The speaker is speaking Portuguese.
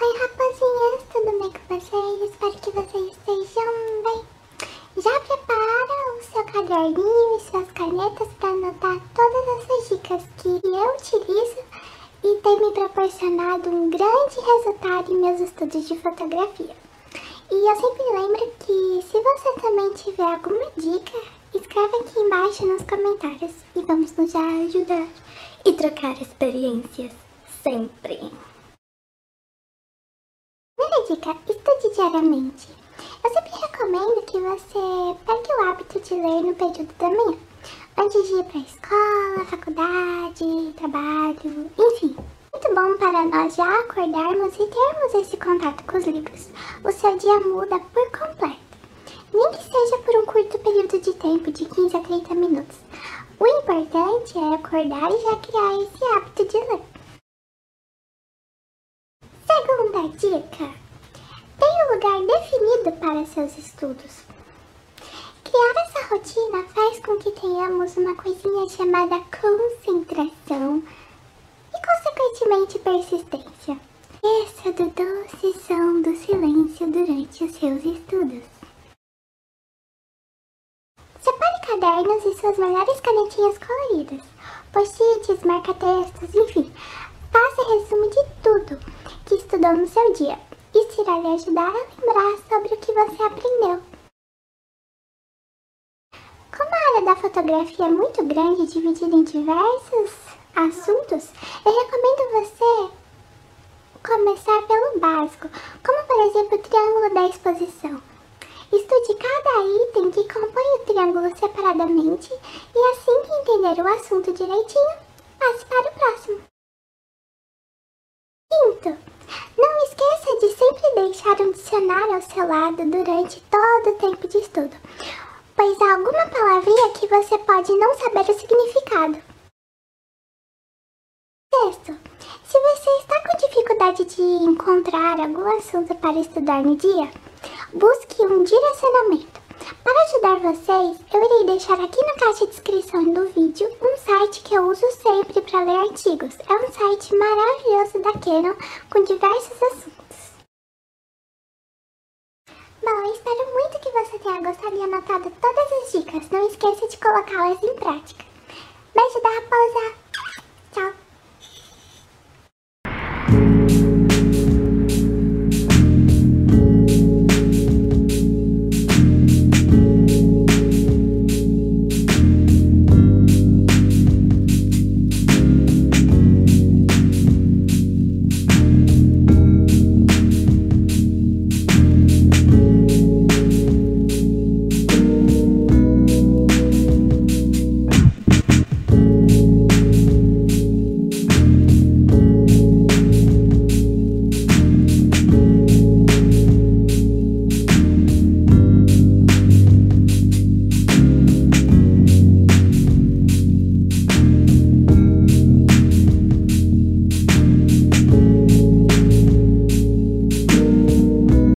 Oi rapazinhas, tudo bem com vocês? Espero que vocês estejam bem. Já prepara o seu caderninho e suas canetas para anotar todas essas dicas que eu utilizo e tem me proporcionado um grande resultado em meus estudos de fotografia. E eu sempre lembro que se você também tiver alguma dica, escreve aqui embaixo nos comentários e vamos nos ajudar e trocar experiências sempre. Estude diariamente. Eu sempre recomendo que você pegue o hábito de ler no período da manhã, antes de ir para a escola, faculdade, trabalho, enfim. Muito bom para nós já acordarmos e termos esse contato com os livros. O seu dia muda por completo. Nem que seja por um curto período de tempo, de 15 a 30 minutos. O importante é acordar e já criar esse hábito de ler. Segunda dica. Um lugar definido para seus estudos. Criar essa rotina faz com que tenhamos uma coisinha chamada concentração e, consequentemente, persistência. Essa do doce som do silêncio durante os seus estudos. Separe cadernos e suas melhores canetinhas coloridas, post-its, marca-textos, enfim. Faça resumo de tudo que estudou no seu dia. Isso irá lhe ajudar a lembrar sobre o que você aprendeu. Como a área da fotografia é muito grande e dividida em diversos assuntos, eu recomendo você começar pelo básico, como por exemplo o triângulo da exposição. Estude cada item que compõe o triângulo separadamente e assim que entender o assunto direitinho, passe para o próximo. Quinto, não esqueça de sempre deixar um dicionário ao seu lado durante todo o tempo de estudo, pois há alguma palavrinha que você pode não saber o significado. Sexto, se você está com dificuldade de encontrar algum assunto para estudar no dia, busque um direcionamento. Para ajudar vocês, eu irei deixar aqui na caixa de descrição do vídeo um site que eu uso sempre para ler artigos. É um site maravilhoso da Canon com diversos assuntos. tenha gostado e anotado todas as dicas. Não esqueça de colocá-las em prática. Beijo da raposa. Tchau.